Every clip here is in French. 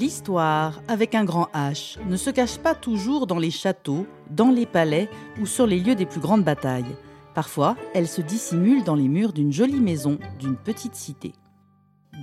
L'histoire, avec un grand H, ne se cache pas toujours dans les châteaux, dans les palais ou sur les lieux des plus grandes batailles. Parfois, elle se dissimule dans les murs d'une jolie maison, d'une petite cité.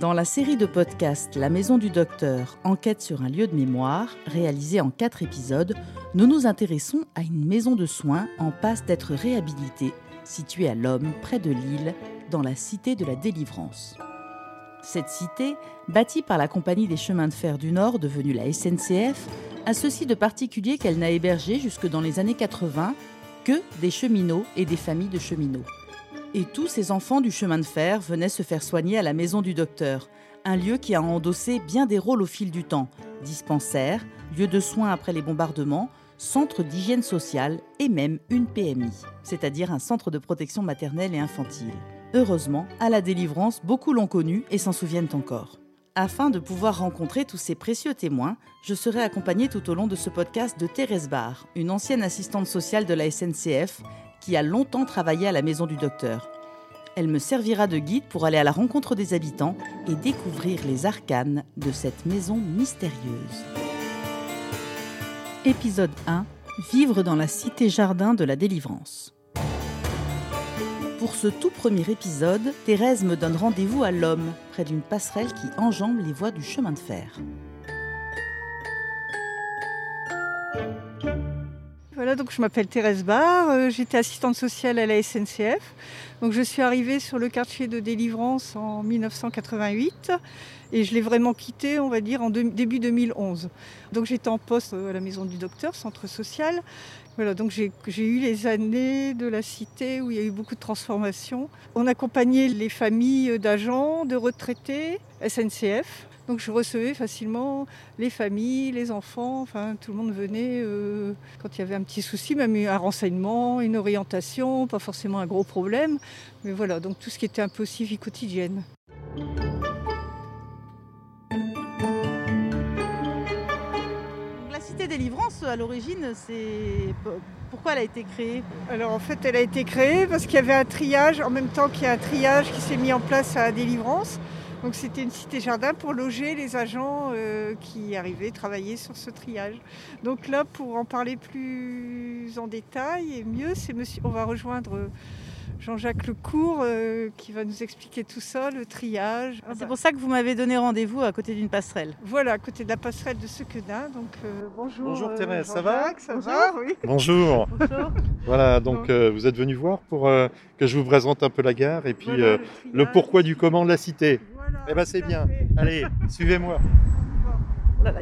Dans la série de podcasts La Maison du Docteur, enquête sur un lieu de mémoire, réalisée en quatre épisodes, nous nous intéressons à une maison de soins en passe d'être réhabilitée, située à L'Homme, près de Lille, dans la cité de la Délivrance. Cette cité, bâtie par la Compagnie des chemins de fer du Nord, devenue la SNCF, a ceci de particulier qu'elle n'a hébergé jusque dans les années 80 que des cheminots et des familles de cheminots. Et tous ces enfants du chemin de fer venaient se faire soigner à la maison du docteur, un lieu qui a endossé bien des rôles au fil du temps dispensaire, lieu de soins après les bombardements, centre d'hygiène sociale et même une PMI, c'est-à-dire un centre de protection maternelle et infantile. Heureusement, à la délivrance, beaucoup l'ont connu et s'en souviennent encore. Afin de pouvoir rencontrer tous ces précieux témoins, je serai accompagnée tout au long de ce podcast de Thérèse Barr, une ancienne assistante sociale de la SNCF qui a longtemps travaillé à la maison du docteur. Elle me servira de guide pour aller à la rencontre des habitants et découvrir les arcanes de cette maison mystérieuse. Épisode 1 Vivre dans la cité-jardin de la délivrance. Pour ce tout premier épisode, Thérèse me donne rendez-vous à l'Homme, près d'une passerelle qui enjambe les voies du chemin de fer. Donc je m'appelle Thérèse Barr, euh, j'étais assistante sociale à la SNCF. Donc je suis arrivée sur le quartier de délivrance en 1988 et je l'ai vraiment quitté, on va dire, en début 2011. Donc j'étais en poste à la maison du docteur, centre social. Voilà, donc j'ai eu les années de la cité où il y a eu beaucoup de transformations. On accompagnait les familles d'agents, de retraités, SNCF. Donc je recevais facilement les familles, les enfants, enfin tout le monde venait euh, quand il y avait un petit souci, même un renseignement, une orientation, pas forcément un gros problème. Mais voilà, donc tout ce qui était un peu aussi vie quotidienne. délivrance, à l'origine, c'est pourquoi elle a été créée? Alors en fait, elle a été créée parce qu'il y avait un triage, en même temps qu'il y a un triage qui s'est mis en place à délivrance. Donc c'était une cité-jardin pour loger les agents euh, qui arrivaient travailler sur ce triage. Donc là, pour en parler plus en détail et mieux, c'est monsieur, on va rejoindre Jean-Jacques Lecourt euh, qui va nous expliquer tout ça, le triage. Ah, c'est pour ça que vous m'avez donné rendez-vous à côté d'une passerelle. Voilà, à côté de la passerelle de Sequedin. Donc euh, bonjour. Bonjour euh, Thérèse, ça va? Ça va, oui. Bonjour. bonjour. Voilà, donc vous êtes venu voir pour que je vous présente un peu la gare et puis le, pourquoi du comment de la cité. Voilà, eh bien c'est bien. Allez, suivez-moi.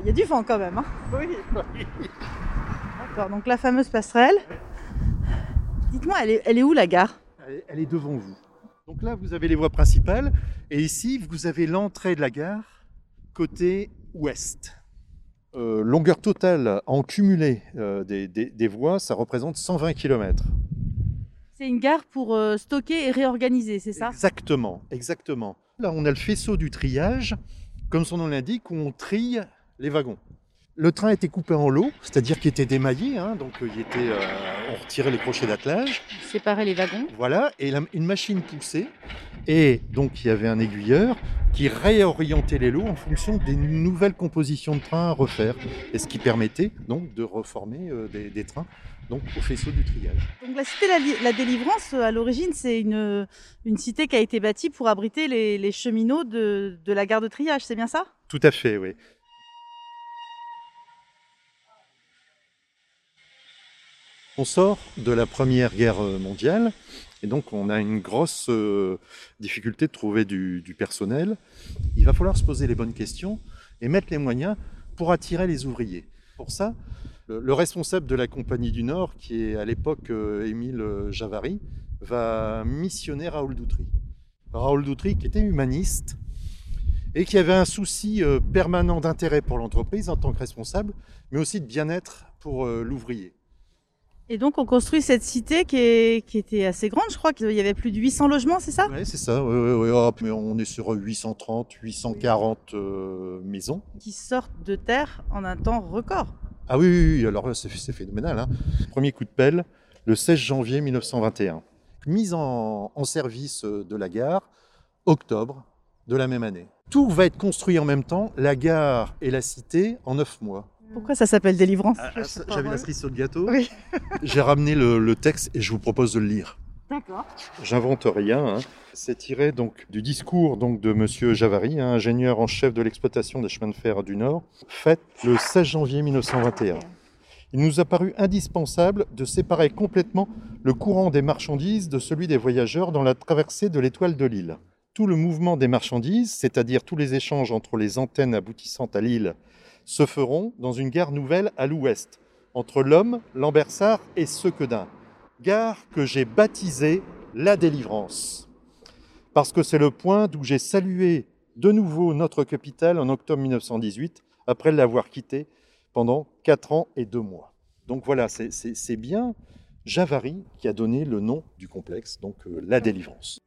Il y a du vent quand même. Hein. oui. D'accord, donc la fameuse passerelle. Dites-moi, elle elle est où la gare? Elle est devant vous. Donc là, vous avez les voies principales, et ici, vous avez l'entrée de la gare côté ouest. Euh, longueur totale en cumulé euh, des, voies, ça représente 120 km. C'est une gare pour euh, stocker et réorganiser, c'est ça? Exactement, exactement. Là, on a le faisceau du triage, comme son nom l'indique, où on trille les wagons. Le train était coupé en lots, c'est-à-dire qu'il était démaillé, hein, donc il était, euh, on retirait les crochets d'attelage. Séparer les wagons. Voilà, et une machine poussait, et donc il y avait un aiguilleur qui réorientait les lots en fonction des nouvelles compositions de trains à refaire, et ce qui permettait donc de reformer euh, des, trains donc au faisceau du triage. Donc la cité la, Délivrance, à l'origine, c'est une, une, cité qui a été bâtie pour abriter les, cheminots de, de la gare de triage, c'est bien ça? Tout à fait, oui. On sort de la Première Guerre mondiale et donc on a une grosse euh, difficulté de trouver du, personnel. Il va falloir se poser les bonnes questions et mettre les moyens pour attirer les ouvriers. Pour ça, le, responsable de la Compagnie du Nord, qui est à l'époque euh, Émile Javary, va missionner Raoul Doutry. Raoul Doutry qui était humaniste et qui avait un souci euh, permanent d'intérêt pour l'entreprise en tant que responsable, mais aussi de bien-être pour l'ouvrier. Et donc, on construit cette cité qui, était assez grande, je crois qu'il y avait plus de 800 logements, c'est ça? Oui, c'est ça. Ah, on est sur 830, 840 euh, maisons. Qui sortent de terre en un temps record. Ah oui, oui, oui. alors c'est phénoménal. Hein. Premier coup de pelle, le 16 janvier 1921. Mise en, service de la gare, octobre de la même année. Tout va être construit en même temps, la gare et la cité, en neuf mois. Pourquoi ça s'appelle Délivrance Ah, ah, J'avais la cerise sur le gâteau. Oui. J'ai ramené le, le texte et je vous propose de le lire. D'accord. J'invente rien. hein. C'est tiré donc du discours donc de Monsieur Javary, hein, ingénieur en chef de l'exploitation des chemins de fer du Nord, fait le 16 janvier 1921. Il nous a paru indispensable de séparer complètement le courant des marchandises de celui des voyageurs dans la traversée de l'étoile de l'île. Tout le mouvement des marchandises, c'est-à-dire tous les échanges entre les antennes aboutissantes à l'île, se feront dans une gare nouvelle à l'ouest, entre l'Homme, l'Ambersart et Sequedin. Gare que j'ai baptisée La Délivrance. Parce que c'est le point d'où j'ai salué de nouveau notre capitale en octobre 1918, après l'avoir quittée pendant 4 ans et 2 mois. Donc voilà, c'est bien Javary qui a donné le nom du complexe, donc euh, La Délivrance.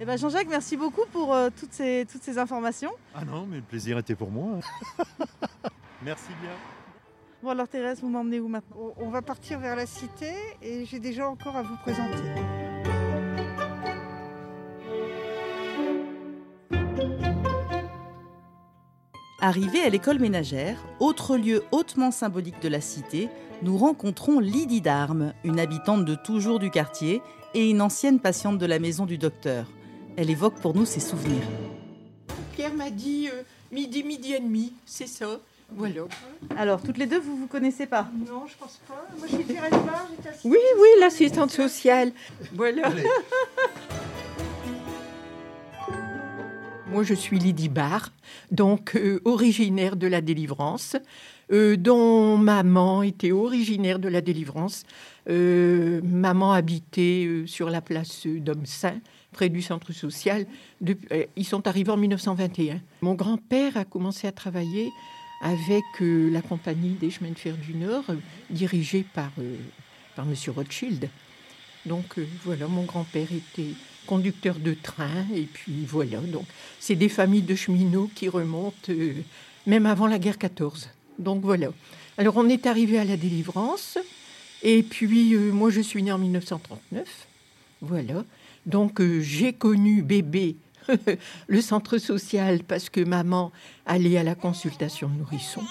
Eh ben Jean-Jacques, merci beaucoup pour euh, toutes, ces, toutes ces informations. Ah non, mais le plaisir était pour moi. Merci bien. Bon alors Thérèse, vous m'emmenez où maintenant? On on va partir vers la cité et j'ai déjà encore à vous présenter. Arrivés à l'école ménagère, autre lieu hautement symbolique de la cité, nous rencontrons Lydie Darme, une habitante de toujours du quartier et une ancienne patiente de la maison du docteur. Elle évoque pour nous ses souvenirs. Pierre m'a dit euh, midi, midi et demi, c'est ça. Voilà. Alors, toutes les deux, vous vous connaissez pas Non, je pense pas. Moi, je suis Thérèse Barre, j'étais assistante Oui, oui, l'assistante sociale. Voilà. Moi, je suis Lydie Barr, donc euh, originaire de la délivrance, euh, dont maman était originaire de la délivrance. Euh, maman habitait euh, sur la place d'Homme-Saint, près du centre social. Euh, ils sont arrivés en 1921. Mon grand-père a commencé à travailler avec euh, la compagnie des chemins de fer du Nord, euh, dirigée par, par M. Rothschild. Donc voilà, mon grand-père était conducteur de train, et puis voilà. Donc c'est des familles de cheminots qui remontent même avant la guerre 14. Donc voilà. Alors on est arrivé à la délivrance, et puis moi je suis née en 1939. Voilà. Donc euh, j'ai connu bébé le centre social parce que maman allait à la consultation de nourrisson.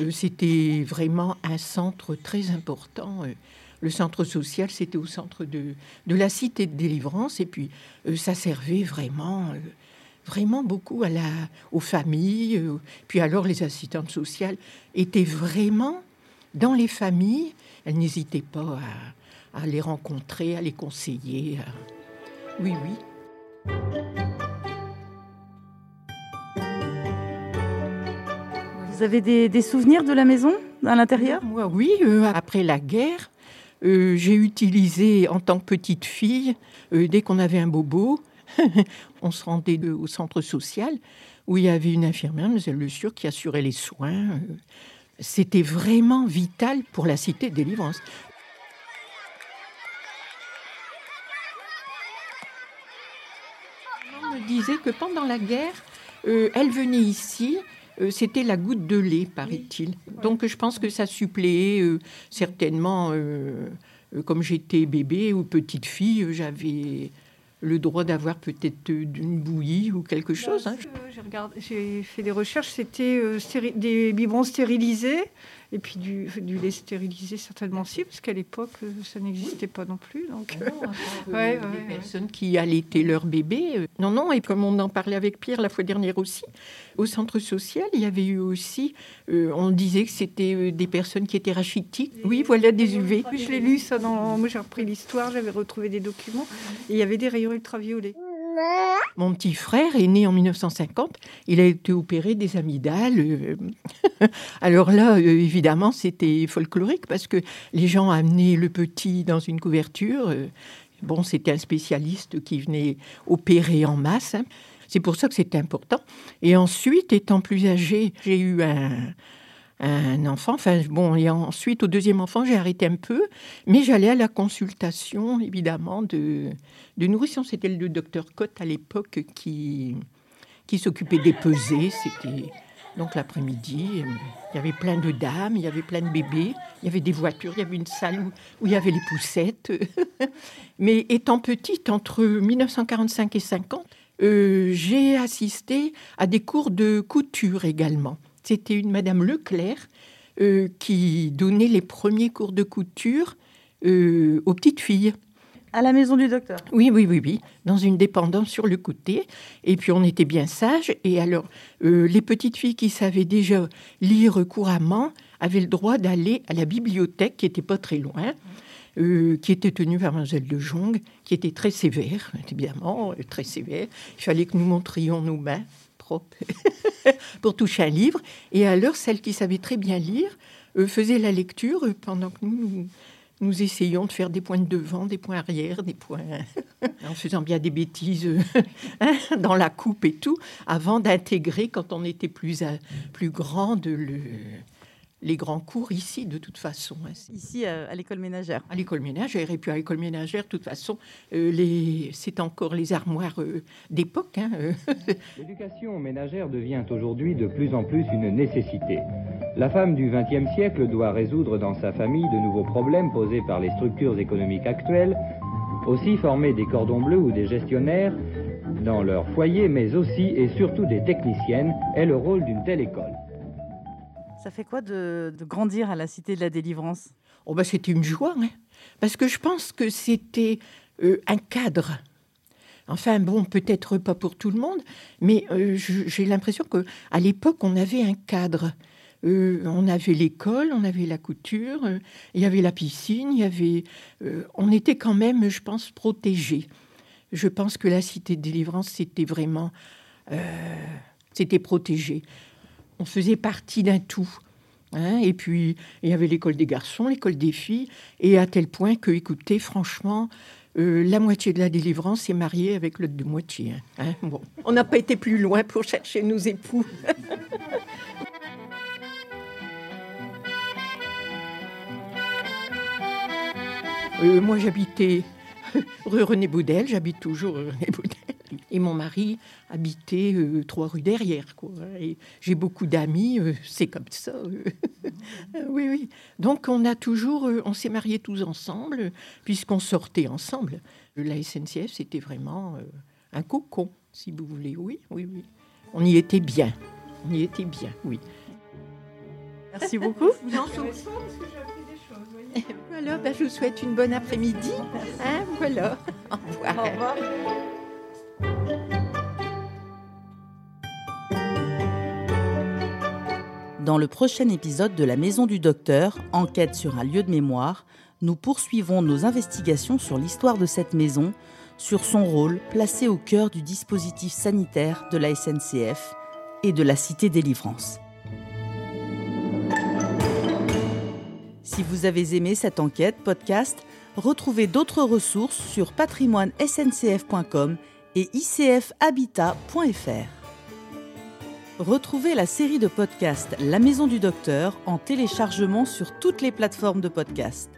Euh, C'était vraiment un centre très important. euh, Le centre social, c'était au centre de, de la cité de délivrance. Et puis, ça servait vraiment, vraiment beaucoup à la, aux familles. Puis alors, les assistantes sociales étaient vraiment dans les familles. Elles n'hésitaient pas à, les rencontrer, à les conseiller. à- Oui, oui. Vous avez des, des souvenirs de la maison à l'intérieur? Moi, oui. euh, après la guerre, euh, j'ai utilisé en tant que petite fille, euh, dès qu'on avait un bobo, on se rendait au centre social où il y avait une infirmière, Mlle Le Sûr, qui assurait les soins. euh. C'était vraiment vital pour la cité de délivrance. On me disait que pendant la guerre, euh, elle venait ici, euh, c'était la goutte de lait, paraît-il. Donc je pense que ça suppléait euh, certainement, comme j'étais bébé ou petite fille, j'avais le droit d'avoir peut-être d'une bouillie ou quelque chose. hein. J'ai fait des recherches, c'était des biberons stérilisés et puis du, du lait stérilisé certainement aussi, parce qu'à l'époque euh, ça n'existait pas non plus. Donc, euh, Euh, Ouais, des ouais, ouais. personnes qui allaitaient leur bébé. euh, Non, non, et comme on en parlait avec Pierre la fois dernière aussi, au centre social, il y avait eu aussi, euh, on disait que c'était euh, des personnes qui étaient rachitiques. Oui, voilà, des UV. Oui, je l'ai lu ça dans. Moi j'ai repris l'histoire, j'avais retrouvé des documents et il y avait des rayons ultraviolets. Mon petit frère est né en 1950. Il a été opéré des amygdales. euh. Alors là, euh, évidemment, c'était folklorique parce que les gens amenaient le petit dans une couverture. euh. Bon, c'était un spécialiste qui venait opérer en masse. hein. C'est pour ça que c'était important. Et ensuite, étant plus âgé, j'ai eu un, un enfant. Enfin, bon, et ensuite, au deuxième enfant, j'ai arrêté un peu. Mais j'allais à la consultation, évidemment, de, de. C'était le docteur Cotte à l'époque qui, qui s'occupait des pesées. C'était Donc l'après-midi, il y avait plein de dames, il y avait plein de bébés, il y avait des voitures, il y avait une salle où, il y avait les poussettes. Mais étant petite, entre 1945 et 50, euh, j'ai assisté à des cours de couture également. C'était une Madame Leclerc euh, qui donnait les premiers cours de couture aux petites filles. À la maison du docteur Oui, oui, oui, oui, dans une dépendance sur le côté. Et puis on était bien sages. Et alors, euh, les petites filles qui savaient déjà lire couramment avaient le droit d'aller à la bibliothèque, qui était pas très loin, euh, qui était tenue par Mademoiselle de Jong, qui était très sévère, évidemment, euh, très sévère. Il fallait que nous montrions nos mains pour toucher un livre. Et alors, celles qui savaient très bien lire faisaient la lecture pendant que nous, nous essayons de faire des points de devant, des points arrière, des points en faisant bien des bêtises hein, dans la coupe et tout, avant d'intégrer, quand on était plus, plus grand, le, les grands cours ici, de toute façon. Hein. Ici, euh, à l'école ménagère. À l'école ménagère, et puis à l'école ménagère, de toute façon, euh, les... c'est encore les armoires euh, d'époque. Hein, L'éducation ménagère devient aujourd'hui de plus en plus une nécessité. La femme du XXe siècle doit résoudre dans sa famille de nouveaux problèmes posés par les structures économiques actuelles, aussi former des cordons bleus ou des gestionnaires dans leur foyer, mais aussi et surtout des techniciennes, est le rôle d'une telle école. Ça fait quoi de, grandir à la Cité de la Délivrance? Oh bah C'était une joie, hein. parce que je pense que c'était euh, un cadre. Enfin bon, peut-être pas pour tout le monde, mais euh, j'ai l'impression que à l'époque on avait un cadre. Euh, on avait l'école, on avait la couture, il y avait la piscine, il y avait. on était quand même, je pense, protégés. Je pense que la cité de délivrance, c'était vraiment, c'était protégé on faisait partie d'un tout. Hein. et puis, il y avait l'école des garçons, l'école des filles, et à tel point que, écoutez, franchement, euh, la moitié de la délivrance est mariée avec l'autre de moitié. Hein. bon. On n'a pas été plus loin pour chercher nos époux. Euh, moi, j'habitais rue René Boudel, j'habite toujours rue René Boudel. Et mon mari habitait euh, trois rues derrière. Quoi. Et j'ai beaucoup d'amis, euh, c'est comme ça. Euh. oui, oui. Donc on a toujours, on s'est mariés tous ensemble, puisqu'on sortait ensemble. La SNCF, c'était vraiment un cocon, si vous voulez. Oui, oui, oui. On y était bien. On y était bien, oui. Merci beaucoup. Voilà, ben, je vous souhaite une bonne après-midi. Hein, voilà. Au revoir. Au revoir. Dans le prochain épisode de La Maison du Docteur, Enquête sur un lieu de mémoire, nous poursuivons nos investigations sur l'histoire de cette maison, sur son rôle placé au cœur du dispositif sanitaire de la SNCF et de la Cité Délivrance. Si vous avez aimé cette enquête podcast, retrouvez d'autres ressources sur patrimoine-sncf.com et icfhabitat.fr. Retrouvez la série de podcasts La Maison du Docteur en téléchargement sur toutes les plateformes de podcast.